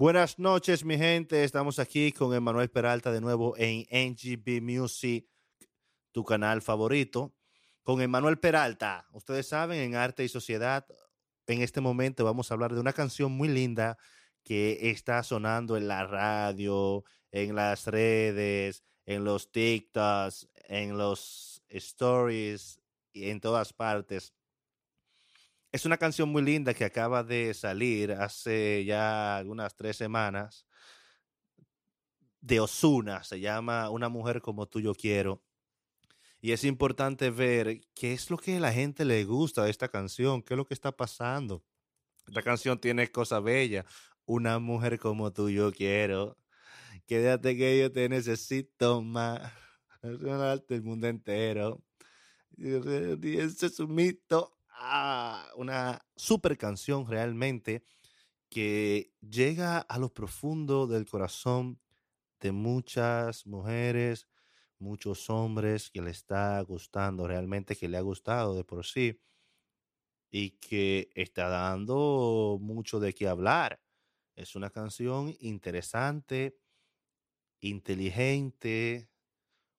Buenas noches, mi gente. Estamos aquí con Emanuel Peralta de nuevo en NGB Music, tu canal favorito. Con Emanuel Peralta, ustedes saben, en Arte y Sociedad, en este momento vamos a hablar de una canción muy linda que está sonando en la radio, en las redes, en los TikToks, en los stories y en todas partes. Es una canción muy linda que acaba de salir hace ya algunas tres semanas de Osuna. Se llama Una mujer como tú yo quiero. Y es importante ver qué es lo que a la gente le gusta de esta canción, qué es lo que está pasando. Esta canción tiene cosas bellas. Una mujer como tú yo quiero. Quédate que yo te necesito más. El mundo entero. Y ese es un mito una super canción realmente que llega a lo profundo del corazón de muchas mujeres, muchos hombres que le está gustando, realmente que le ha gustado de por sí y que está dando mucho de qué hablar. Es una canción interesante, inteligente,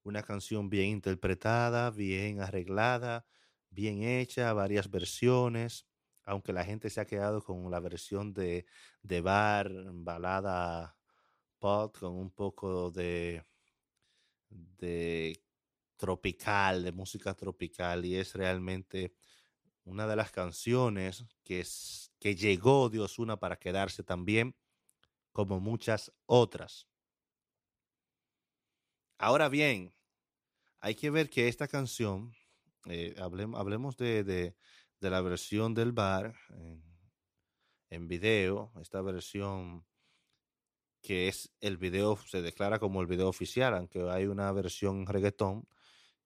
una canción bien interpretada, bien arreglada, bien hecha, varias versiones, aunque la gente se ha quedado con la versión de, de bar, balada pop, con un poco de, de tropical, de música tropical, y es realmente una de las canciones que, que llegó de Osuna para quedarse también, como muchas otras. Ahora bien, hay que ver que esta canción eh, hablemos, de, la versión del bar en, video, esta versión que es el video, se declara como el video oficial, aunque hay una versión reggaetón,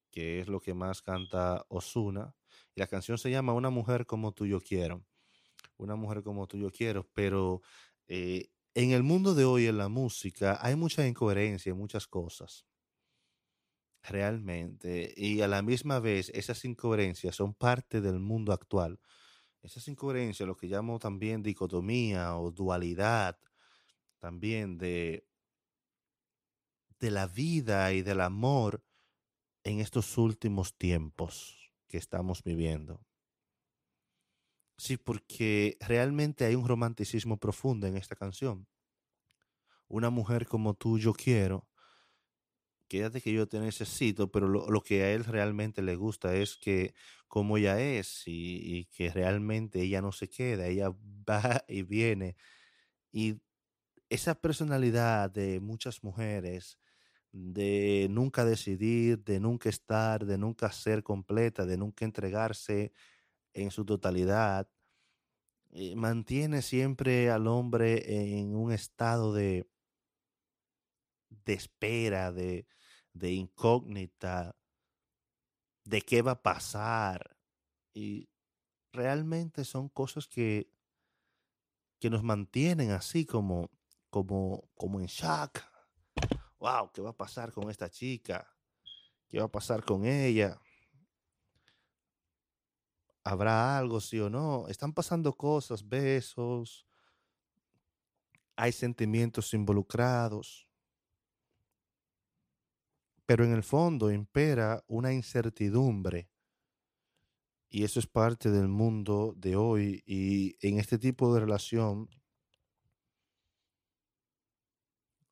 que es lo que más canta Osuna. Y la canción se llama Una mujer como tú yo quiero. Una mujer como tú yo quiero, pero eh, en el mundo de hoy, en la música, hay mucha incoherencia en muchas cosas realmente. Y a la misma vez, esas incoherencias son parte del mundo actual. Esas incoherencias, lo que llamo también dicotomía o dualidad, también de, de la vida y del amor en estos últimos tiempos que estamos viviendo. Sí, porque realmente hay un romanticismo profundo en esta canción. Una mujer como tú yo quiero quédate que yo te necesito, pero lo, que a él realmente le gusta es que como ella es y, que realmente ella no se queda, ella va y viene. Y esa personalidad de muchas mujeres, de nunca decidir, de nunca estar, de nunca ser completa, de nunca entregarse en su totalidad, eh, mantiene siempre al hombre en un estado de, de espera, de, de incógnita, de qué va a pasar. Y realmente son cosas que, que nos mantienen así como, como, como en shock. Wow, ¿qué va a pasar con esta chica? ¿Qué va a pasar con ella? ¿Habrá algo, sí o no? Están pasando cosas, besos, hay sentimientos involucrados pero en el fondo impera una incertidumbre. Y eso es parte del mundo de hoy. Y en este tipo de relación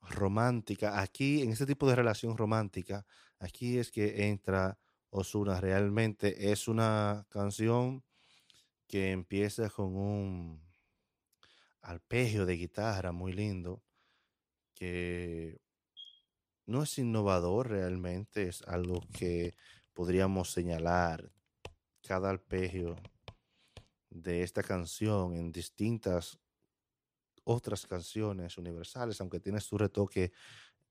romántica, aquí, en este tipo de relación romántica, aquí es que entra Osuna. Realmente es una canción que empieza con un arpegio de guitarra muy lindo, que no es innovador realmente, es algo que podríamos señalar cada arpegio de esta canción en distintas otras canciones universales, aunque tiene su retoque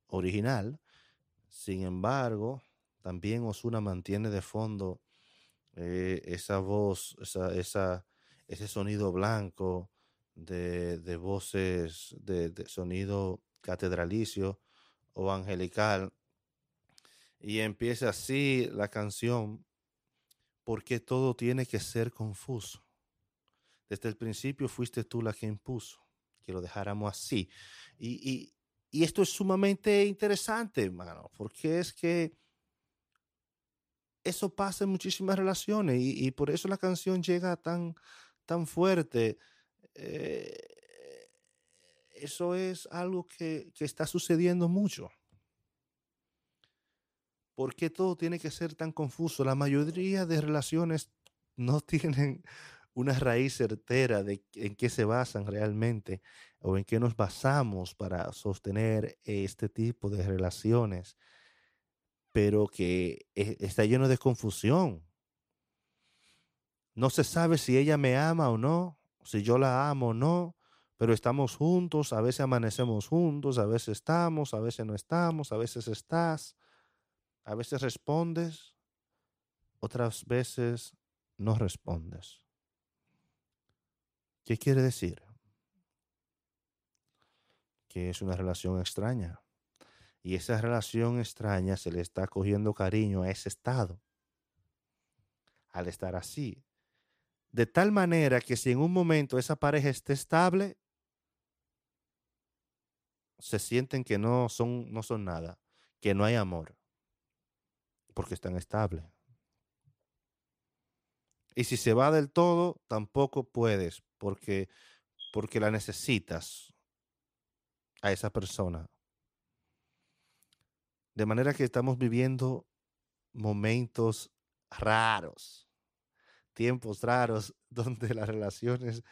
original. Sin embargo, también Osuna mantiene de fondo eh, esa voz, esa, esa, ese sonido blanco de, de voces, de, de sonido catedralicio o angelical. Y empieza así la canción, porque todo tiene que ser confuso. Desde el principio fuiste tú la que impuso que lo dejáramos así. Y, y esto es sumamente interesante, hermano, porque es que eso pasa en muchísimas relaciones y, por eso la canción llega tan, tan fuerte. Eh, eso es algo que, que está sucediendo mucho. ¿Por qué todo tiene que ser tan confuso? La mayoría de relaciones no tienen una raíz certera de en qué se basan realmente o en qué nos basamos para sostener este tipo de relaciones pero que e, está lleno de confusión. No se sabe si ella me ama o no, si yo la amo o no, pero estamos juntos, a veces amanecemos juntos, a veces estamos, a veces no estamos, a veces estás, a veces respondes, otras veces no respondes. ¿Qué quiere decir? Que es una relación extraña y esa relación extraña se le está cogiendo cariño a ese estado al estar así. De tal manera que si en un momento esa pareja esté estable, se sienten que no son, no son nada, que no hay amor, porque están estables. Y si se va del todo, tampoco puedes, porque, porque la necesitas a esa persona de manera que estamos viviendo momentos raros, tiempos raros, donde las relaciones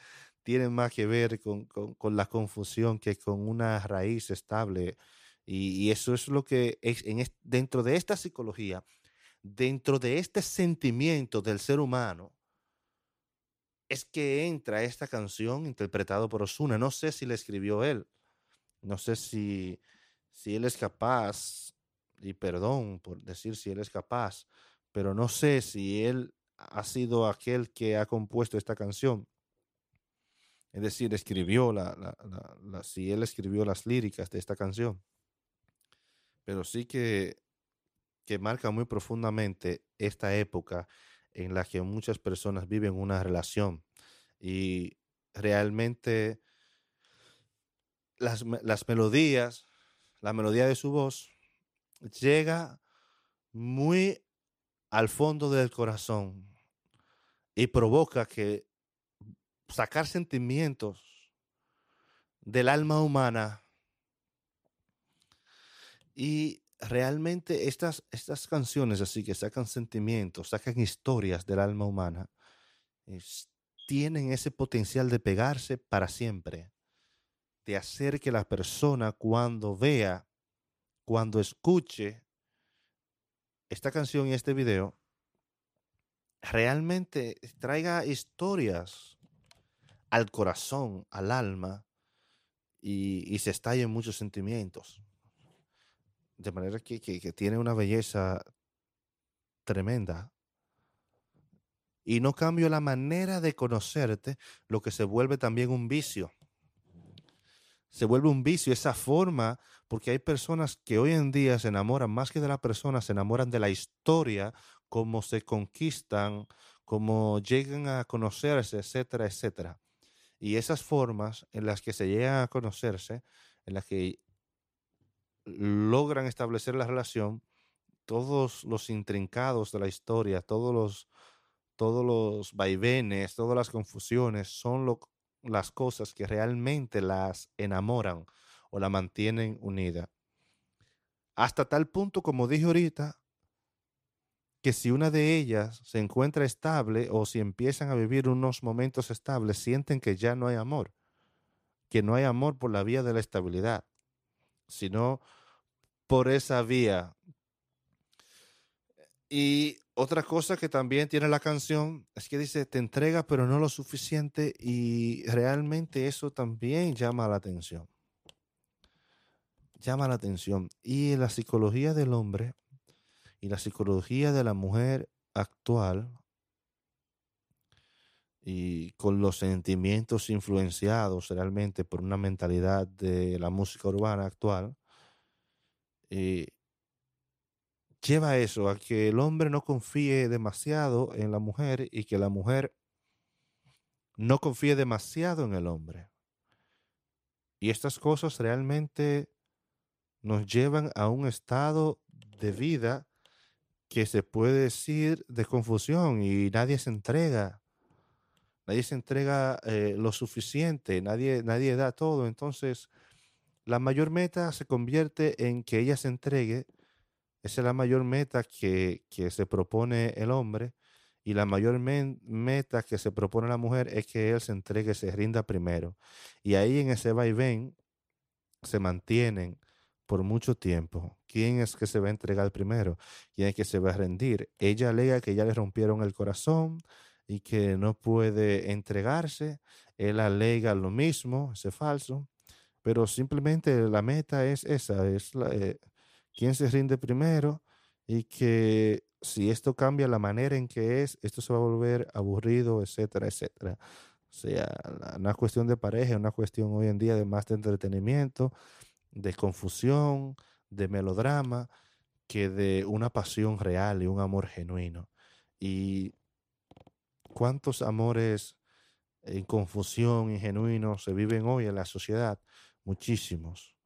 tienen más que ver con, la confusión que con una raíz estable. Y, eso es lo que es, en dentro de esta psicología, dentro de este sentimiento del ser humano, es que entra esta canción interpretada por Osuna. No sé si la escribió él, no sé si, si él es capaz y perdón por decir si él es capaz, pero no sé si él ha sido aquel que ha compuesto esta canción. Es decir, escribió la, si él escribió las líricas de esta canción. Pero sí que, que marca muy profundamente esta época en la que muchas personas viven una relación y realmente las, las melodías, la melodía de su voz llega muy al fondo del corazón y provoca que sacar sentimientos del alma humana y realmente estas, estas canciones así que sacan sentimientos, sacan historias del alma humana, tienen ese potencial de pegarse para siempre, de hacer que la persona cuando vea cuando escuche esta canción y este video, realmente traiga historias al corazón, al alma, y, se estallen muchos sentimientos. De manera que, que tiene una belleza tremenda. Y no cambio la manera de conocerte, lo que se vuelve también un vicio se vuelve un vicio, esa forma, porque hay personas que hoy en día se enamoran más que de la persona, se enamoran de la historia, cómo se conquistan, cómo llegan a conocerse, etcétera, etcétera. Y esas formas en las que se llegan a conocerse, en las que logran establecer la relación, todos los intrincados de la historia, todos los, todos los vaivenes, todas las confusiones son lo, las cosas que realmente las enamoran o la mantienen unida. Hasta tal punto, como dije ahorita, que si una de ellas se encuentra estable o si empiezan a vivir unos momentos estables, sienten que ya no hay amor, que no hay amor por la vía de la estabilidad, sino por esa vía. Y otra cosa que también tiene la canción es que dice, te entrega pero no lo suficiente y realmente eso también llama la atención. Llama la atención. Y la psicología del hombre y la psicología de la mujer actual y con los sentimientos influenciados realmente por una mentalidad de la música urbana actual, eh, lleva eso, a que el hombre no confíe demasiado en la mujer y que la mujer no confíe demasiado en el hombre. Y estas cosas realmente nos llevan a un estado de vida que se puede decir de confusión y nadie se entrega. Nadie se entrega eh, lo suficiente, nadie, nadie da todo. Entonces, la mayor meta se convierte en que ella se entregue. Esa es la mayor meta que, que se propone el hombre. Y la mayor meta que se propone la mujer es que él se entregue, se rinda primero. Y ahí en ese vaivén se mantienen por mucho tiempo. ¿Quién es que se va a entregar primero? ¿Quién es que se va a rendir? Ella alega que ya le rompieron el corazón y que no puede entregarse. Él alega lo mismo, es falso. Pero simplemente la meta es esa, es la, eh, quién se rinde primero y que si esto cambia la manera en que es, esto se va a volver aburrido, etcétera, etcétera. O sea, una cuestión de pareja, una cuestión hoy en día de más de entretenimiento, de confusión, de melodrama, que de una pasión real y un amor genuino. Y cuántos amores en confusión y genuinos se viven hoy en la sociedad, muchísimos.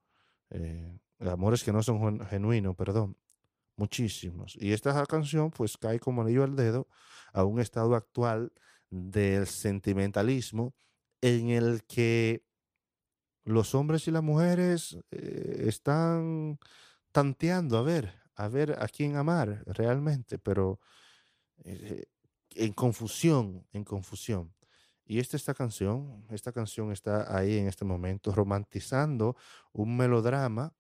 Eh, amores que no son genuinos, perdón, muchísimos. Y esta canción pues cae como anillo al dedo a un estado actual del sentimentalismo en el que los hombres y las mujeres eh, están tanteando a ver, a ver a quién amar realmente, pero eh, en confusión, en confusión. Y esta, esta canción, esta canción está ahí en este momento romantizando un melodrama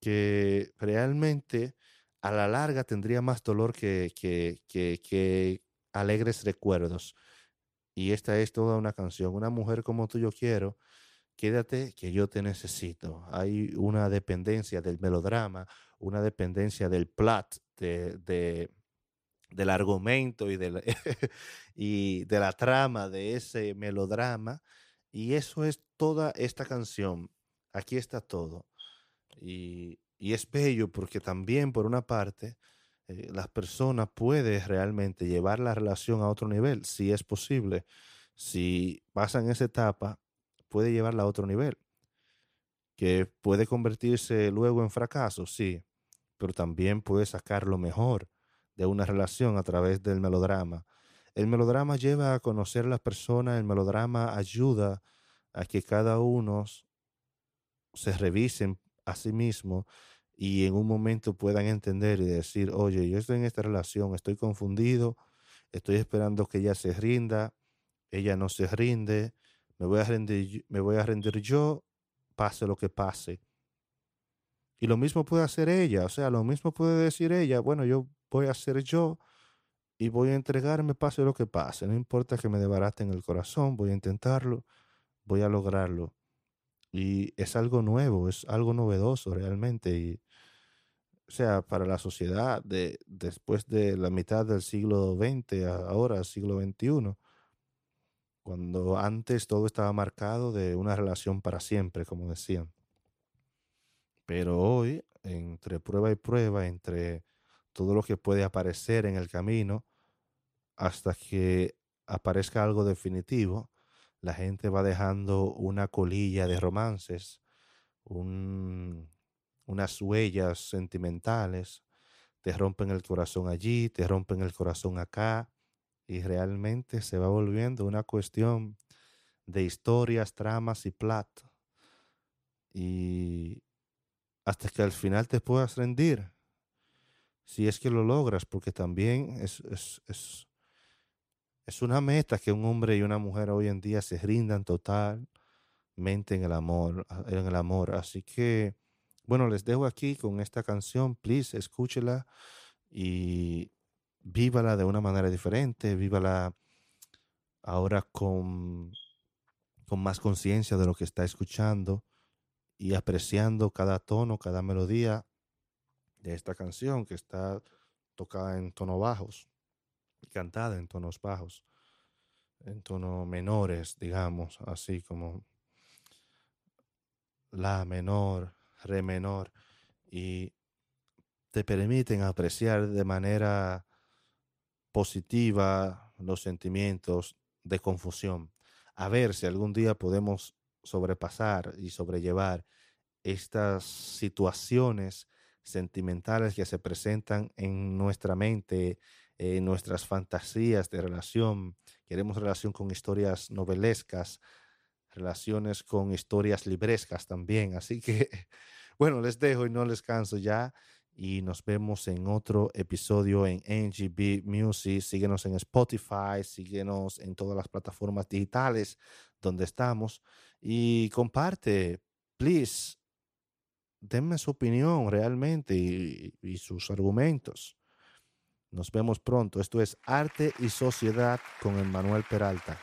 que realmente a la larga tendría más dolor que, que, alegres recuerdos. Y esta es toda una canción. Una mujer como tú yo quiero quédate que yo te necesito. Hay una dependencia del melodrama, una dependencia del plot, de, del argumento y de, la, trama de ese melodrama. Y eso es toda esta canción. Aquí está todo. Y, es bello porque también, por una parte, eh, las personas pueden realmente llevar la relación a otro nivel, si es posible. Si pasan esa etapa, puede llevarla a otro nivel, que puede convertirse luego en fracaso, sí, pero también puede sacar lo mejor de una relación a través del melodrama. El melodrama lleva a conocer a las personas, el melodrama ayuda a que cada uno se revisen a sí mismo y en un momento puedan entender y decir, oye, yo estoy en esta relación, estoy confundido, estoy esperando que ella se rinda, ella no se rinde, me voy a rendir, me voy a rendir yo, pase lo que pase. Y lo mismo puede hacer ella, o sea, lo mismo puede decir ella, bueno, yo voy a ser yo y voy a entregarme pase lo que pase, no importa que me en el corazón, voy a intentarlo, voy a lograrlo. Y es algo nuevo, es algo novedoso realmente. Y, o sea, para la sociedad de, después de la mitad del siglo XX, ahora siglo XXI, cuando antes todo estaba marcado de una relación para siempre, como decían. Pero hoy, entre prueba y prueba, entre todo lo que puede aparecer en el camino, hasta que aparezca algo definitivo, la gente va dejando una colilla de romances, unas huellas sentimentales, te rompen el corazón allí, te rompen el corazón acá, y realmente se va volviendo una cuestión de historias, tramas y plata. Y hasta que al final te puedas rendir, si es que lo logras, porque también es, es, es, es una meta que un hombre y una mujer hoy en día se rindan totalmente en el amor, en el amor. Así que, bueno, les dejo aquí con esta canción, please, escúchela y vívala de una manera diferente, vívala ahora con, con más conciencia de lo que está escuchando y apreciando cada tono, cada melodía de esta canción que está tocada en tonos bajos cantada en tonos bajos, en tonos menores, digamos, así como la menor, re menor, y te permiten apreciar de manera positiva los sentimientos de confusión. A ver si algún día podemos sobrepasar y sobrellevar estas situaciones sentimentales que se presentan en nuestra mente, en nuestras fantasías de relación. Queremos relación con historias novelescas, relaciones con historias librescas también. Así que, bueno, les dejo y no les canso ya. Y nos vemos en otro episodio en NGB Music. Síguenos en Spotify, síguenos en todas las plataformas digitales donde estamos. Y comparte, please, denme su opinión realmente y, y sus argumentos. Nos vemos pronto. Esto es Arte y Sociedad con Emmanuel Peralta.